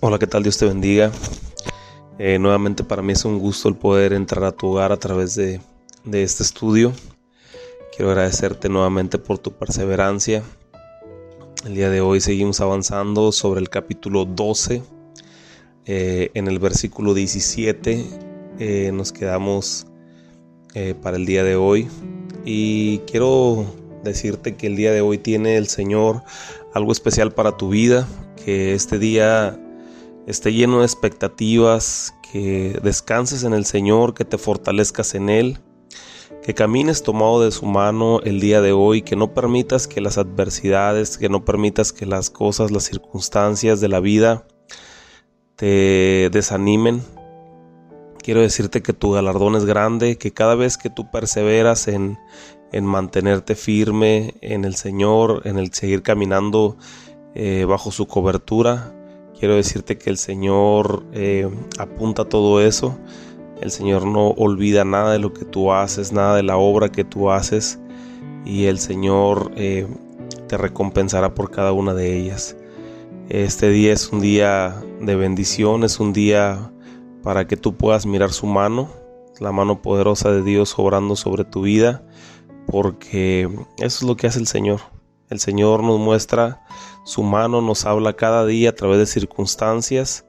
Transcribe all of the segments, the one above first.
Hola, ¿qué tal? Dios te bendiga. Eh, nuevamente para mí es un gusto el poder entrar a tu hogar a través de, este estudio. Quiero agradecerte nuevamente por tu perseverancia. El día de hoy seguimos avanzando sobre el capítulo 12. Eh, en el versículo 17 eh, nos quedamos para el día de hoy. Y quiero decirte que el día de hoy tiene el Señor algo especial para tu vida, que este día esté lleno de expectativas, que descanses en el Señor, que te fortalezcas en Él, que camines tomado de su mano el día de hoy, que no permitas que las adversidades, que no permitas que las cosas, las circunstancias de la vida te desanimen. Quiero decirte que tu galardón es grande, que cada vez que tú perseveras en, en mantenerte firme en el Señor, en el seguir caminando eh, bajo su cobertura, Quiero decirte que el Señor eh, apunta todo eso. El Señor no olvida nada de lo que tú haces, nada de la obra que tú haces. Y el Señor eh, te recompensará por cada una de ellas. Este día es un día de bendición, es un día para que tú puedas mirar su mano, la mano poderosa de Dios obrando sobre tu vida, porque eso es lo que hace el Señor. El Señor nos muestra su mano, nos habla cada día a través de circunstancias.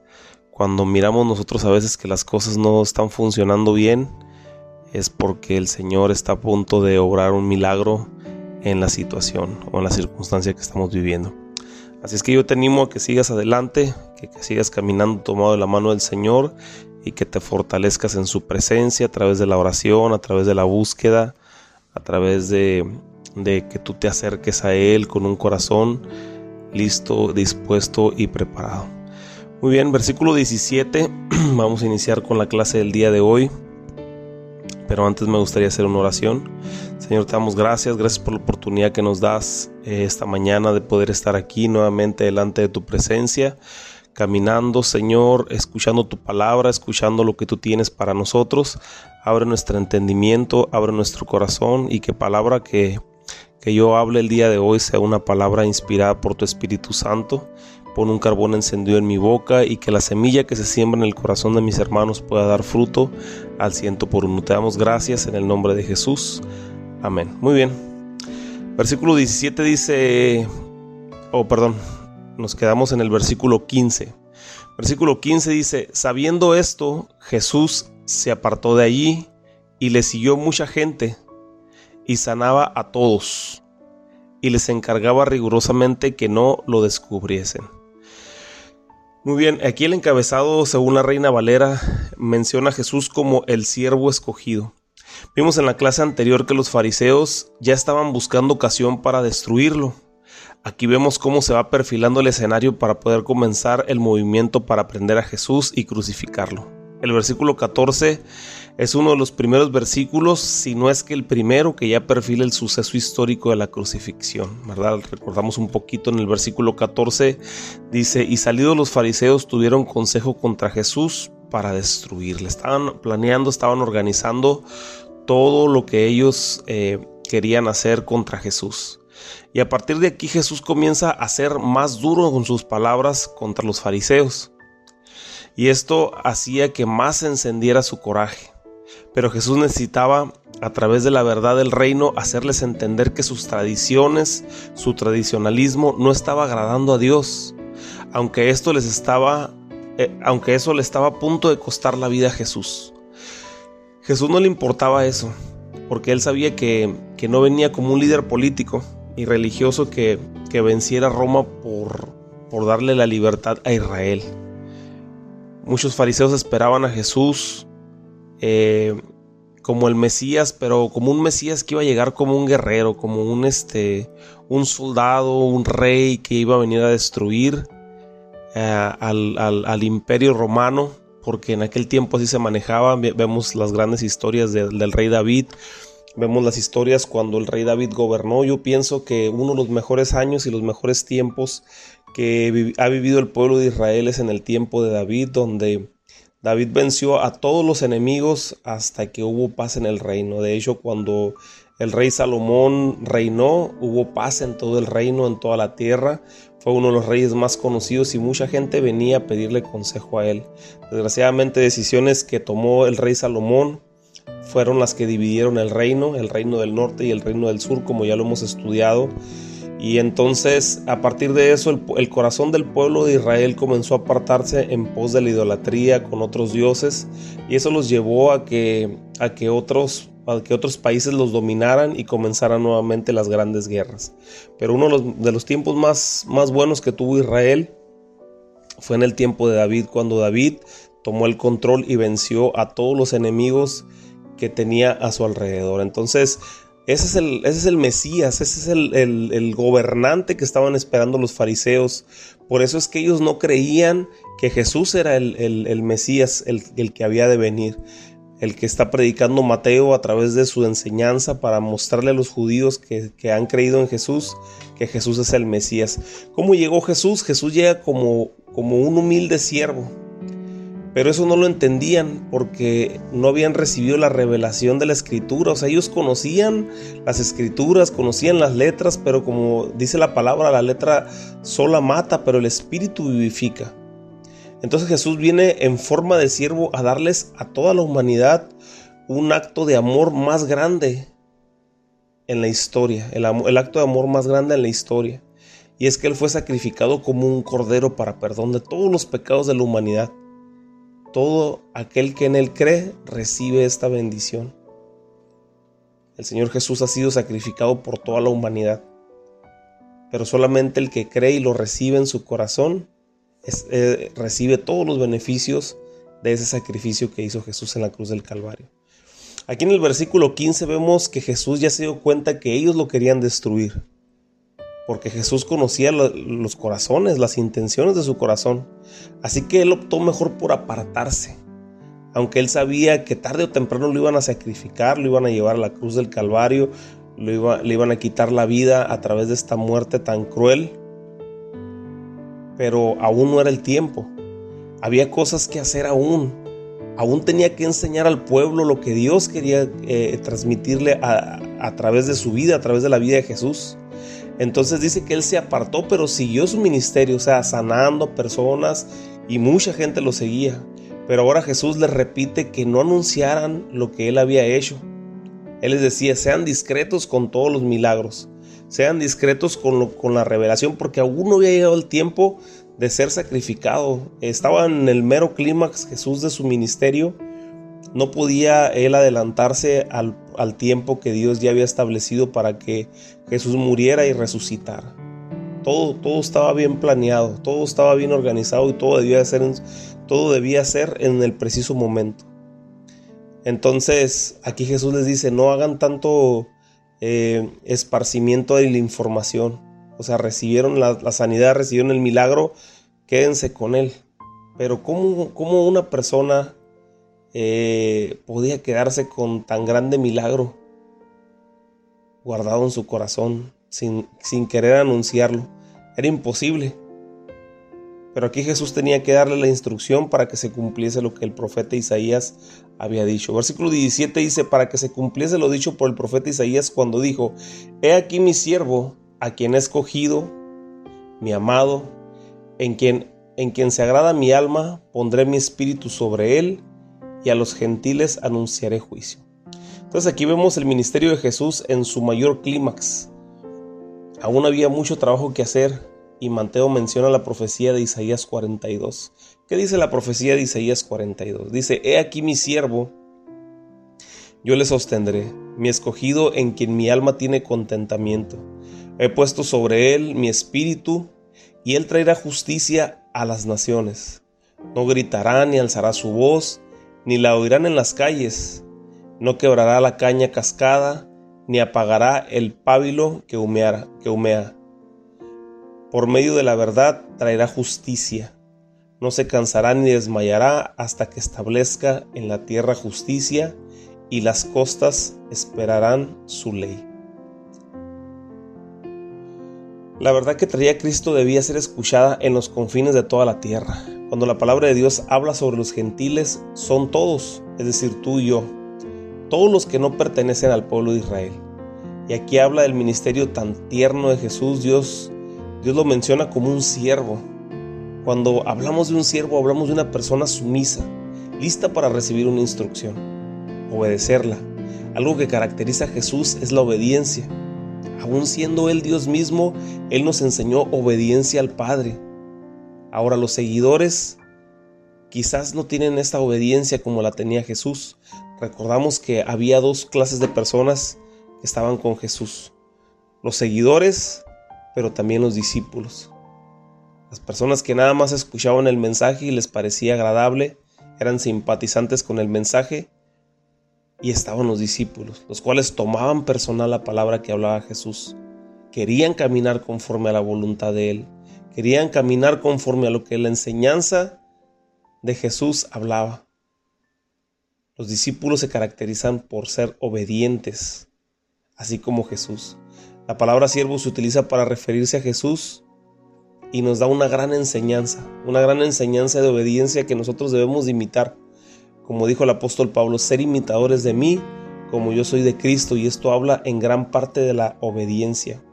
Cuando miramos nosotros a veces que las cosas no están funcionando bien, es porque el Señor está a punto de obrar un milagro en la situación o en la circunstancia que estamos viviendo. Así es que yo te animo a que sigas adelante, que, sigas caminando tomado de la mano del Señor y que te fortalezcas en su presencia a través de la oración, a través de la búsqueda, a través de que tú te acerques a Él con un corazón listo, dispuesto y preparado. Muy bien, versículo 17, vamos a iniciar con la clase del día de hoy. Pero antes me gustaría hacer una oración. Señor, te damos gracias, gracias por la oportunidad que nos das eh, esta mañana de poder estar aquí nuevamente delante de tu presencia, caminando, Señor, escuchando tu palabra, escuchando lo que tú tienes para nosotros. Abre nuestro entendimiento, abre nuestro corazón y que palabra que que yo hable el día de hoy sea una palabra inspirada por tu Espíritu Santo. Pon un carbón encendido en mi boca y que la semilla que se siembra en el corazón de mis hermanos pueda dar fruto al ciento por uno. Te damos gracias en el nombre de Jesús. Amén. Muy bien. Versículo 17 dice, oh perdón, nos quedamos en el versículo 15. Versículo 15 dice, sabiendo esto, Jesús se apartó de allí y le siguió mucha gente y sanaba a todos y les encargaba rigurosamente que no lo descubriesen. Muy bien, aquí el encabezado, según la Reina Valera, menciona a Jesús como el siervo escogido. Vimos en la clase anterior que los fariseos ya estaban buscando ocasión para destruirlo. Aquí vemos cómo se va perfilando el escenario para poder comenzar el movimiento para prender a Jesús y crucificarlo. El versículo 14 es uno de los primeros versículos, si no es que el primero que ya perfila el suceso histórico de la crucifixión, ¿verdad? Recordamos un poquito en el versículo 14, dice, y salidos los fariseos tuvieron consejo contra Jesús para destruirle. Estaban planeando, estaban organizando todo lo que ellos eh, querían hacer contra Jesús. Y a partir de aquí Jesús comienza a ser más duro con sus palabras contra los fariseos y esto hacía que más encendiera su coraje. Pero Jesús necesitaba, a través de la verdad del reino, hacerles entender que sus tradiciones, su tradicionalismo no estaba agradando a Dios, aunque esto les estaba, eh, aunque eso le estaba a punto de costar la vida a Jesús. Jesús no le importaba eso, porque él sabía que, que no venía como un líder político y religioso que, que venciera a Roma por, por darle la libertad a Israel. Muchos fariseos esperaban a Jesús eh, como el Mesías, pero como un Mesías que iba a llegar como un guerrero, como un, este, un soldado, un rey que iba a venir a destruir eh, al, imperio romano, porque en aquel tiempo así se manejaba. Vemos las grandes historias del rey David, vemos las historias cuando el rey David gobernó. Yo pienso que uno de los mejores años y los mejores tiempos que ha vivido el pueblo de Israel es en el tiempo de David, donde David venció a todos los enemigos hasta que hubo paz en el reino. De hecho, cuando el rey Salomón reinó, hubo paz en todo el reino, en toda la tierra. fue uno de los reyes más conocidos y mucha gente venía a pedirle consejo a él. Desgraciadamente decisiones que tomó el rey Salomón fueron las que dividieron el reino, el reino del norte y el reino del sur, como ya lo hemos estudiado. Y entonces a partir de eso el, corazón del pueblo de Israel comenzó a apartarse en pos de la idolatría con otros dioses y eso los llevó a que, a que otros para que otros países los dominaran y comenzaran nuevamente las grandes guerras. Pero uno de los, tiempos más, más buenos que tuvo Israel fue en el tiempo de David, cuando David tomó el control y venció a todos los enemigos que tenía a su alrededor. Entonces, ese es el, ese es el Mesías, ese es el, gobernante que estaban esperando los fariseos. Por eso es que ellos no creían que Jesús era el, Mesías, el, que había de venir el que está predicando Mateo a través de su enseñanza para mostrarle a los judíos que, han creído en Jesús que Jesús es el Mesías. ¿Cómo llegó Jesús? Jesús llega como, como un humilde siervo. Pero eso no lo entendían porque no habían recibido la revelación de la escritura. O sea, ellos conocían las escrituras, conocían las letras, pero como dice la palabra, la letra sola mata, pero el espíritu vivifica. Entonces Jesús viene en forma de siervo a darles a toda la humanidad un acto de amor más grande en la historia, el, acto de amor más grande en la historia. Y es que Él fue sacrificado como un cordero para perdón de todos los pecados de la humanidad. Todo aquel que en Él cree recibe esta bendición. El Señor Jesús ha sido sacrificado por toda la humanidad. Pero solamente el que cree y lo recibe en su corazón eh, recibe todos los beneficios de ese sacrificio que hizo Jesús en la cruz del Calvario. Aquí en el versículo 15 vemos que Jesús ya se dio cuenta que ellos lo querían destruir, porque Jesús conocía los corazones, las intenciones de su corazón, así que él optó mejor por apartarse, aunque él sabía que tarde o temprano lo iban a sacrificar, lo iban a llevar a la cruz del Calvario, le iban a quitar la vida a través de esta muerte tan cruel pero aún no era el tiempo. Había cosas que hacer aún. Aún tenía que enseñar al pueblo lo que Dios quería eh, transmitirle a, través de su vida, a través de la vida de Jesús. Entonces dice que él se apartó, pero siguió su ministerio, o sea, sanando personas y mucha gente lo seguía. Pero ahora Jesús les repite que no anunciaran lo que él había hecho. Él les decía, sean discretos con todos los milagros sean discretos con, con la revelación, porque aún no había llegado el tiempo de ser sacrificado. Estaba en el mero clímax Jesús de su ministerio. No podía él adelantarse al, al, tiempo que Dios ya había establecido para que Jesús muriera y resucitara. Todo, todo estaba bien planeado, todo estaba bien organizado y todo debía, ser todo debía en el preciso momento. Entonces aquí Jesús les dice, no hagan tanto eh, esparcimiento de la información. O sea, recibieron la, sanidad, recibieron el milagro, quédense con él. Pero ¿cómo, una persona eh, podía quedarse con tan grande milagro guardado en su corazón sin, sin querer anunciarlo? Era imposible. Pero aquí Jesús tenía que darle la instrucción para que se cumpliese lo que el profeta Isaías había dicho. Versículo 17 dice, para que se cumpliese lo dicho por el profeta Isaías cuando dijo, He aquí mi siervo, a quien he escogido, mi amado, en quien, en quien se agrada mi alma, pondré mi espíritu sobre él, y a los gentiles anunciaré juicio. Entonces aquí vemos el ministerio de Jesús en su mayor clímax. Aún había mucho trabajo que hacer, y Mateo menciona la profecía de Isaías 42. ¿Qué dice la profecía de Isaías 42? Dice, He aquí mi siervo, yo le sostendré, mi escogido en quien mi alma tiene contentamiento. He puesto sobre él mi espíritu, y él traerá justicia a las naciones. No gritará ni alzará su voz, ni la oirán en las calles. No quebrará la caña cascada, ni apagará el pábilo que, que humea por medio de la verdad traerá justicia. No se cansará ni desmayará hasta que establezca en la tierra justicia y las costas esperarán su ley. La verdad que traía Cristo debía ser escuchada en los confines de toda la tierra. Cuando la palabra de Dios habla sobre los gentiles, son todos, es decir, tú y yo, todos los que no pertenecen al pueblo de Israel. Y aquí habla del ministerio tan tierno de Jesús, Dios Dios lo menciona como un siervo. Cuando hablamos de un siervo, hablamos de una persona sumisa, lista para recibir una instrucción, obedecerla. Algo que caracteriza a Jesús es la obediencia. Aún siendo Él Dios mismo, Él nos enseñó obediencia al Padre. Ahora los seguidores quizás no tienen esta obediencia como la tenía Jesús. Recordamos que había dos clases de personas que estaban con Jesús. Los seguidores, pero también los discípulos. Las personas que nada más escuchaban el mensaje y les parecía agradable, eran simpatizantes con el mensaje, y estaban los discípulos, los cuales tomaban personal la palabra que hablaba Jesús. Querían caminar conforme a la voluntad de Él. Querían caminar conforme a lo que la enseñanza de Jesús hablaba. Los discípulos se caracterizan por ser obedientes, así como Jesús. La palabra siervo se utiliza para referirse a Jesús y nos da una gran enseñanza, una gran enseñanza de obediencia que nosotros debemos imitar. Como dijo el apóstol Pablo, ser imitadores de mí como yo soy de Cristo y esto habla en gran parte de la obediencia.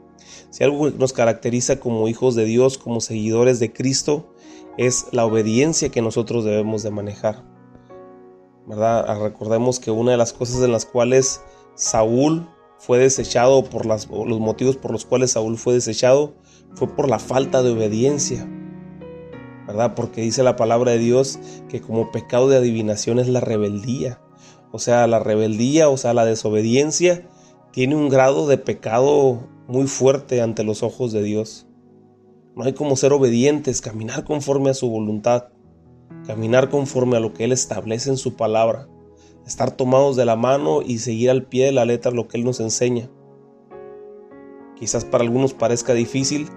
Si algo nos caracteriza como hijos de Dios, como seguidores de Cristo, es la obediencia que nosotros debemos de manejar. ¿Verdad? Ah, recordemos que una de las cosas en las cuales Saúl fue desechado, por los motivos por los cuales Saúl fue desechado, fue por la falta de obediencia. ¿Verdad? Porque dice la palabra de Dios que como pecado de adivinación es la rebeldía. O sea, la rebeldía, o sea, la desobediencia, tiene un grado de pecado muy fuerte ante los ojos de Dios. No hay como ser obedientes, caminar conforme a su voluntad, caminar conforme a lo que Él establece en su palabra, estar tomados de la mano y seguir al pie de la letra lo que Él nos enseña. Quizás para algunos parezca difícil,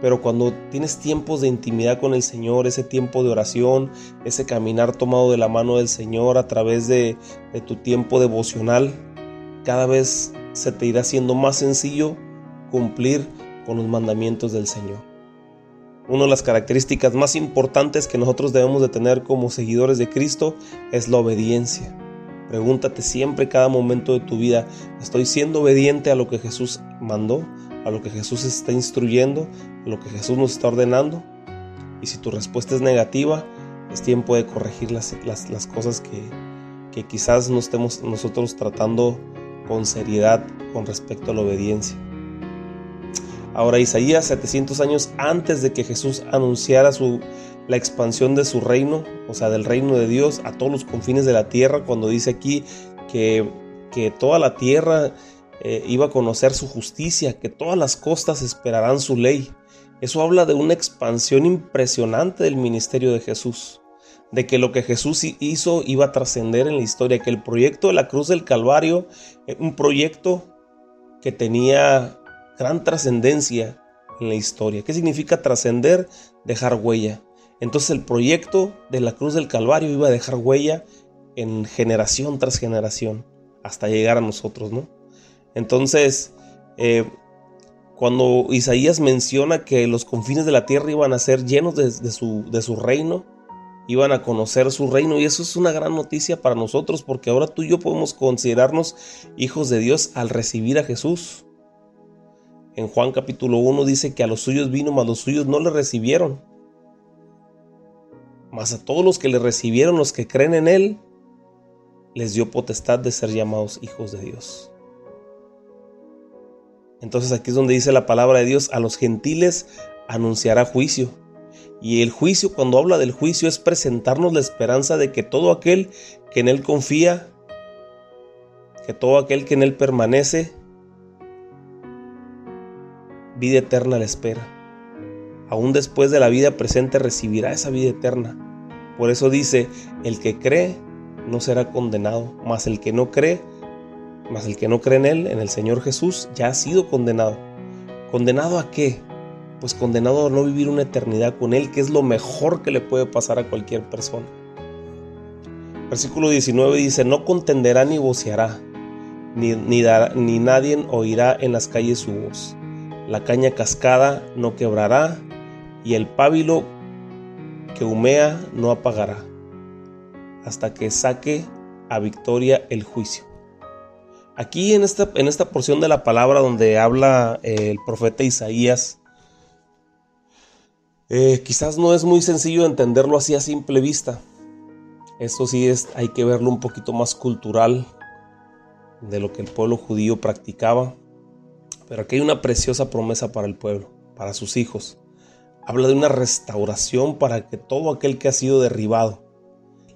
pero cuando tienes tiempos de intimidad con el Señor, ese tiempo de oración, ese caminar tomado de la mano del Señor a través de, tu tiempo devocional, cada vez se te irá haciendo más sencillo cumplir con los mandamientos del Señor. Una de las características más importantes que nosotros debemos de tener como seguidores de Cristo es la obediencia. Pregúntate siempre, cada momento de tu vida, ¿estoy siendo obediente a lo que Jesús mandó? ¿A lo que Jesús está instruyendo? ¿A lo que Jesús nos está ordenando? Y si tu respuesta es negativa, es tiempo de corregir las, las, cosas que, que quizás no estemos nosotros tratando con seriedad con respecto a la obediencia. Ahora Isaías, 700 años antes de que Jesús anunciara su, la expansión de su reino, o sea, del reino de Dios a todos los confines de la tierra, cuando dice aquí que, que toda la tierra eh, iba a conocer su justicia, que todas las costas esperarán su ley. Eso habla de una expansión impresionante del ministerio de Jesús, de que lo que Jesús hizo iba a trascender en la historia, que el proyecto de la cruz del Calvario, eh, un proyecto que tenía gran trascendencia en la historia. ¿Qué significa trascender? Dejar huella. Entonces el proyecto de la cruz del Calvario iba a dejar huella en generación tras generación hasta llegar a nosotros, ¿no? Entonces, eh, cuando Isaías menciona que los confines de la tierra iban a ser llenos de, su, de su reino, iban a conocer su reino y eso es una gran noticia para nosotros porque ahora tú y yo podemos considerarnos hijos de Dios al recibir a Jesús. En Juan capítulo 1 dice que a los suyos vino, mas los suyos no le recibieron. Mas a todos los que le recibieron, los que creen en Él, les dio potestad de ser llamados hijos de Dios. Entonces aquí es donde dice la palabra de Dios, a los gentiles anunciará juicio. Y el juicio, cuando habla del juicio, es presentarnos la esperanza de que todo aquel que en Él confía, que todo aquel que en Él permanece, vida eterna la espera. Aún después de la vida presente recibirá esa vida eterna. Por eso dice, el que cree no será condenado, mas el que no cree, mas el que no cree en él, en el Señor Jesús, ya ha sido condenado. ¿Condenado a qué? Pues condenado a no vivir una eternidad con él, que es lo mejor que le puede pasar a cualquier persona. Versículo 19 dice, no contenderá ni voceará, ni, ni, ni nadie oirá en las calles su voz la caña cascada no quebrará, y el pábilo que humea no apagará, hasta que saque a victoria el juicio. Aquí en esta, en esta porción de la palabra donde habla eh, el profeta Isaías, Eh, quizás no es muy sencillo entenderlo así a simple vista. Eso sí es, hay que verlo un poquito más cultural de lo que el pueblo judío practicaba. Pero aquí hay una preciosa promesa para el pueblo, para sus hijos. Habla de una restauración para que todo aquel que ha sido derribado,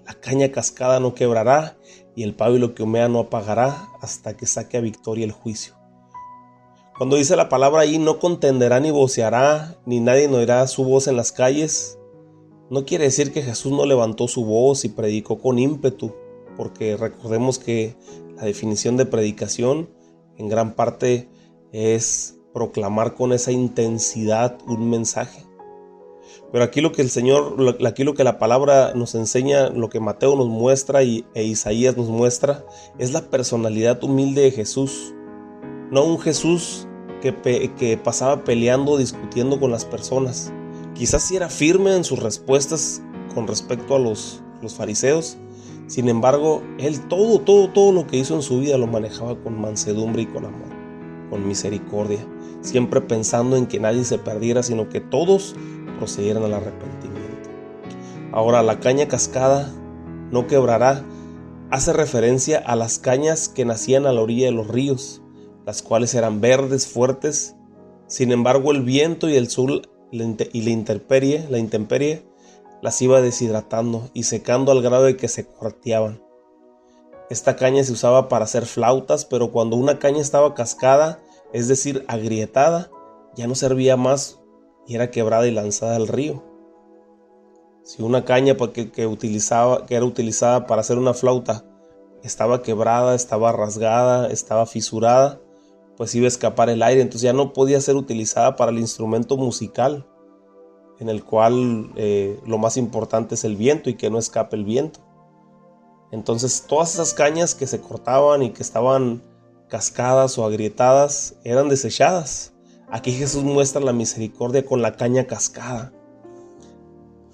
la caña cascada no quebrará y el pábilo que humea no apagará hasta que saque a victoria el juicio. Cuando dice la palabra ahí, no contenderá ni voceará, ni nadie no oirá su voz en las calles, no quiere decir que Jesús no levantó su voz y predicó con ímpetu, porque recordemos que la definición de predicación en gran parte es proclamar con esa intensidad un mensaje. Pero aquí lo que el Señor, aquí lo que la palabra nos enseña, lo que Mateo nos muestra y, e Isaías nos muestra, es la personalidad humilde de Jesús. No un Jesús que, pasaba peleando, discutiendo con las personas. Quizás sí era firme en sus respuestas con respecto a los fariseos. Sin embargo, él todo, todo, todo lo que hizo en su vida lo manejaba con mansedumbre y con amor, con misericordia, siempre pensando en que nadie se perdiera, sino que todos procedieran al arrepentimiento. Ahora, la caña cascada no quebrará hace referencia a las cañas que nacían a la orilla de los ríos, las cuales eran verdes, fuertes. Sin embargo, el viento y el sol y la intemperie, la intemperie las iba deshidratando y secando al grado de que se cuarteaban. Esta caña se usaba para hacer flautas, pero cuando una caña estaba cascada, es decir, agrietada, ya no servía más y era quebrada y lanzada al río. Si una caña pues, que, utilizaba, que era utilizada para hacer una flauta estaba quebrada, estaba rasgada, estaba fisurada, pues iba a escapar el aire, entonces ya no podía ser utilizada para el instrumento musical, en el cual eh, lo más importante es el viento y que no escape el viento. Entonces todas esas cañas que se cortaban y que estaban cascadas o agrietadas eran desechadas Aquí Jesús muestra la misericordia con la caña cascada.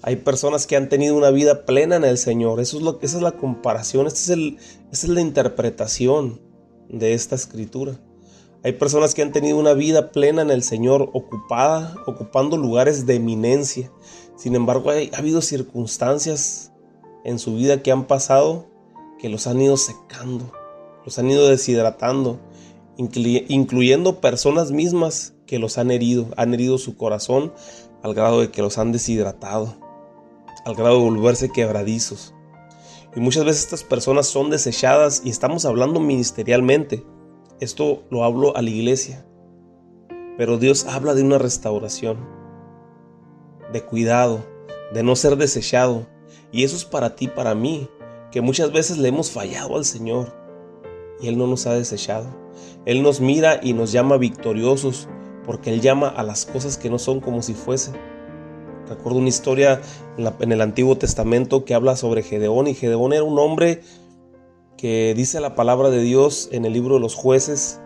Hay personas que han tenido una vida plena en el Señor. Esa es la comparación, esta es, esa es la interpretación de esta escritura. Hay personas que han tenido una vida plena en el Señor, ocupada, ocupando lugares de eminencia. Sin embargo, ha habido circunstancias en su vida que han pasado que los han ido secando, los han ido deshidratando, incluyendo personas mismas que los han herido, han herido su corazón al grado de que los han deshidratado, al grado de volverse quebradizos. Y muchas veces estas personas son desechadas y estamos hablando ministerialmente. Esto lo hablo a la iglesia. Pero Dios habla de una restauración, de cuidado, de no ser desechado. Y eso es para ti, para mí, que muchas veces le hemos fallado al Señor y Él no nos ha desechado. Él nos mira y nos llama victoriosos porque Él llama a las cosas que no son como si fuesen. Recuerdo una historia en, el Antiguo Testamento que habla sobre Gedeón y Gedeón era un hombre que dice la palabra de Dios en el libro de los jueces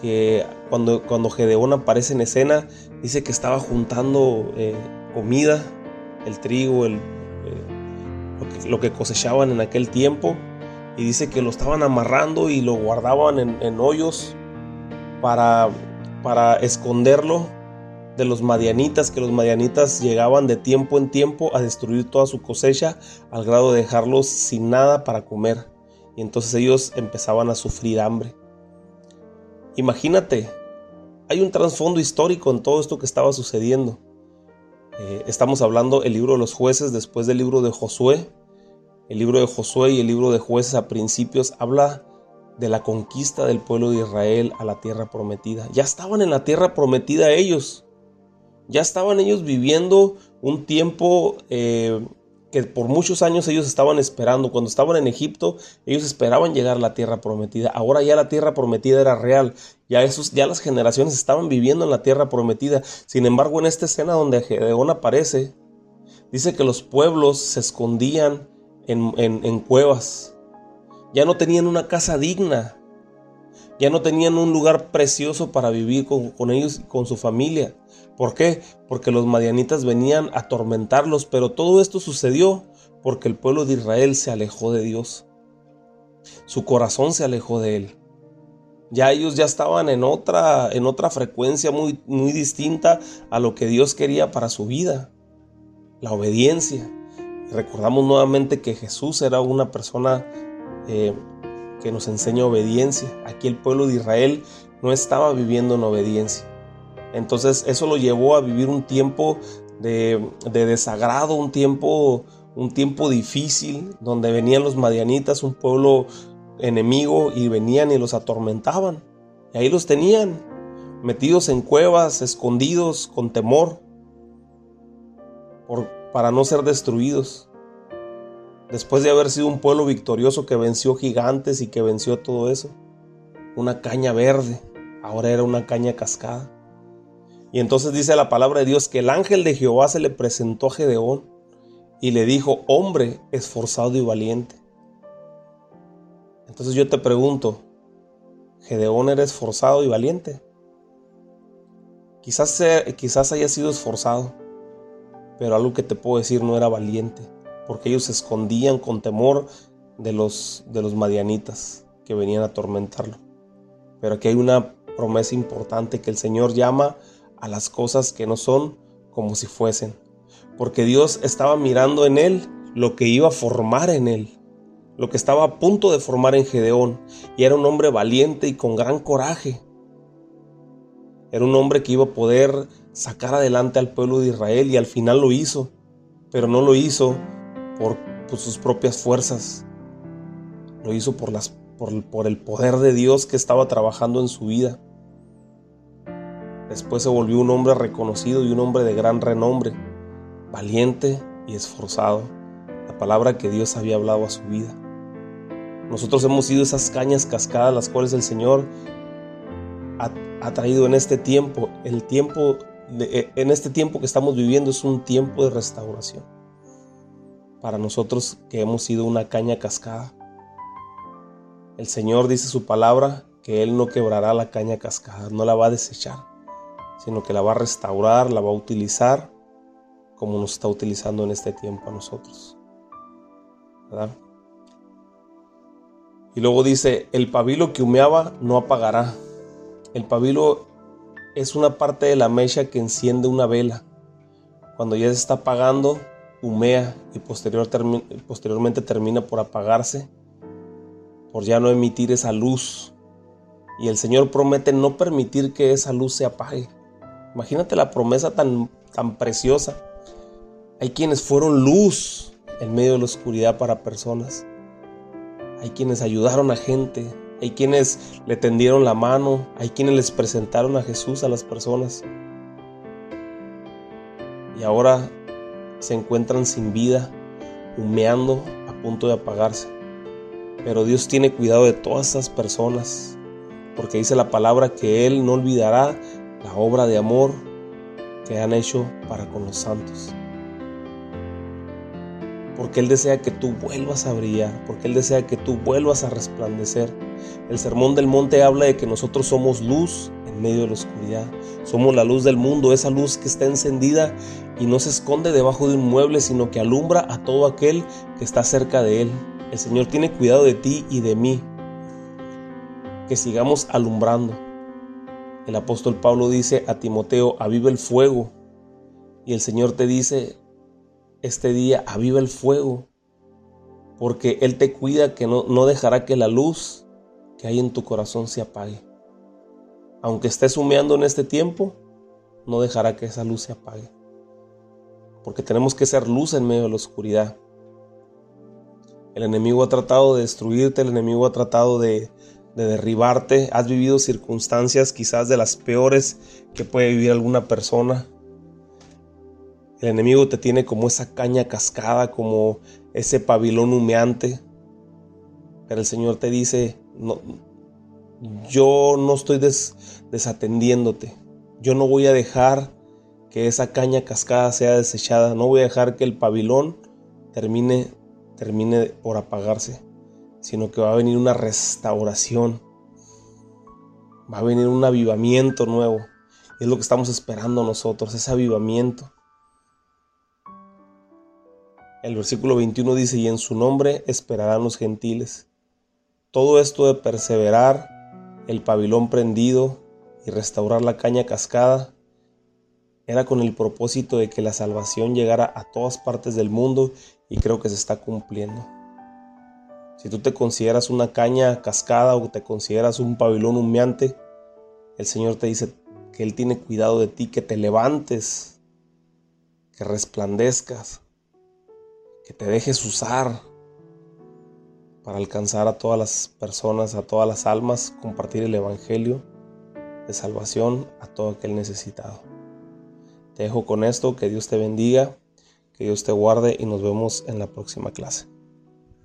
que cuando, cuando Gedeón aparece en escena dice que estaba juntando eh, comida, el trigo, el, lo, que, cosechaban en aquel tiempo y dice que lo estaban amarrando y lo guardaban en, en hoyos para para esconderlo de los madianitas, que los madianitas llegaban de tiempo en tiempo a destruir toda su cosecha al grado de dejarlos sin nada para comer. Y entonces ellos empezaban a sufrir hambre. Imagínate, hay un trasfondo histórico en todo esto que estaba sucediendo. Eh, estamos hablando el libro de los jueces después del libro de Josué. El libro de Josué y el libro de jueces a principios habla de la conquista del pueblo de Israel a la tierra prometida. Ya estaban en la tierra prometida ellos. Ya estaban ellos viviendo un tiempo eh, que por muchos años ellos estaban esperando. Cuando estaban en Egipto, ellos esperaban llegar a la tierra prometida. Ahora ya la tierra prometida era real. Ya, esos, ya las generaciones estaban viviendo en la tierra prometida. Sin embargo, en esta escena donde Gedeón aparece, dice que los pueblos se escondían en, en cuevas ya no tenían una casa digna, ya no tenían un lugar precioso para vivir con, ellos y con su familia. ¿Por qué? Porque los madianitas venían a atormentarlos, pero todo esto sucedió porque el pueblo de Israel se alejó de Dios. Su corazón se alejó de él. Ya ellos ya estaban en otra, en otra frecuencia muy, muy distinta a lo que Dios quería para su vida. La obediencia. Recordamos nuevamente que Jesús era una persona eh, que nos enseña obediencia. Aquí el pueblo de Israel no estaba viviendo en obediencia. Entonces eso lo llevó a vivir un tiempo de, de desagrado, un tiempo, un tiempo difícil, donde venían los madianitas, un pueblo enemigo, y venían y los atormentaban. Y ahí los tenían, metidos en cuevas, escondidos, con temor, para no ser destruidos. Después de haber sido un pueblo victorioso que venció gigantes y que venció todo eso, una caña verde, ahora era una caña cascada. Y entonces dice la palabra de Dios que el ángel de Jehová se le presentó a Gedeón y le dijo, hombre esforzado y valiente. Entonces yo te pregunto, ¿Gedeón era esforzado y valiente? Quizás, quizás haya sido esforzado, pero algo que te puedo decir no era valiente, porque ellos se escondían con temor de los, de los madianitas que venían a atormentarlo. Pero aquí hay una promesa importante que el Señor llama a las cosas que no son como si fuesen. Porque Dios estaba mirando en él lo que iba a formar en él, lo que estaba a punto de formar en Gedeón. Y era un hombre valiente y con gran coraje. Era un hombre que iba a poder sacar adelante al pueblo de Israel y al final lo hizo. Pero no lo hizo por, sus propias fuerzas. Lo hizo por, las, por el poder de Dios que estaba trabajando en su vida. Después se volvió un hombre reconocido y un hombre de gran renombre, valiente y esforzado, la palabra que Dios había hablado a su vida. Nosotros hemos sido esas cañas cascadas las cuales el Señor ha, traído en este tiempo. El tiempo eh, en este tiempo que estamos viviendo es un tiempo de restauración. Para nosotros que hemos sido una caña cascada. El Señor dice su palabra que Él no quebrará la caña cascada, no la va a desechar sino que la va a restaurar, la va a utilizar como nos está utilizando en este tiempo a nosotros. ¿Verdad? Y luego dice, el pabilo que humeaba no apagará. El pabilo es una parte de la mecha que enciende una vela. Cuando ya se está apagando, humea y posteriormente termina por apagarse, por ya no emitir esa luz. Y el Señor promete no permitir que esa luz se apague. Imagínate la promesa tan, tan preciosa. Hay quienes fueron luz en medio de la oscuridad para personas. Hay quienes ayudaron a gente. Hay quienes le tendieron la mano. Hay quienes les presentaron a Jesús a las personas. Y ahora se encuentran sin vida, humeando a punto de apagarse. Pero Dios tiene cuidado de todas esas personas, porque dice la palabra que Él no olvidará la obra de amor que han hecho para con los santos. Porque Él desea que tú vuelvas a brillar, porque Él desea que tú vuelvas a resplandecer. El Sermón del Monte habla de que nosotros somos luz en medio de la oscuridad. Somos la luz del mundo, esa luz que está encendida y no se esconde debajo de un mueble, sino que alumbra a todo aquel que está cerca de Él. El Señor tiene cuidado de ti y de mí. Que sigamos alumbrando el apóstol Pablo dice a Timoteo, aviva el fuego. Y el Señor te dice, este día, aviva el fuego. Porque Él te cuida que no, no dejará que la luz que hay en tu corazón se apague. Aunque estés humeando en este tiempo, no dejará que esa luz se apague. Porque tenemos que ser luz en medio de la oscuridad. El enemigo ha tratado de destruirte, el enemigo ha tratado de, de derribarte, has vivido circunstancias quizás de las peores que puede vivir alguna persona. El enemigo te tiene como esa caña cascada, como ese pabilón humeante. Pero el Señor te dice, yo no estoy desatendiéndote. Yo no voy a dejar que esa caña cascada sea desechada. No voy a dejar que el pabilón termine, termine por apagarse sino que va a venir una restauración, va a venir un avivamiento nuevo. Es lo que estamos esperando nosotros, ese avivamiento. El versículo 21 dice, y en su nombre esperarán los gentiles. Todo esto de perseverar el pabilón prendido y restaurar la caña cascada era con el propósito de que la salvación llegara a todas partes del mundo y creo que se está cumpliendo. Si tú te consideras una caña cascada o te consideras un pabilón humeante, el Señor te dice que Él tiene cuidado de ti, que te levantes, que resplandezcas, que te dejes usar para alcanzar a todas las personas, a todas las almas, compartir el Evangelio de salvación a todo aquel necesitado. Te dejo con esto, que Dios te bendiga, que Dios te guarde y nos vemos en la próxima clase.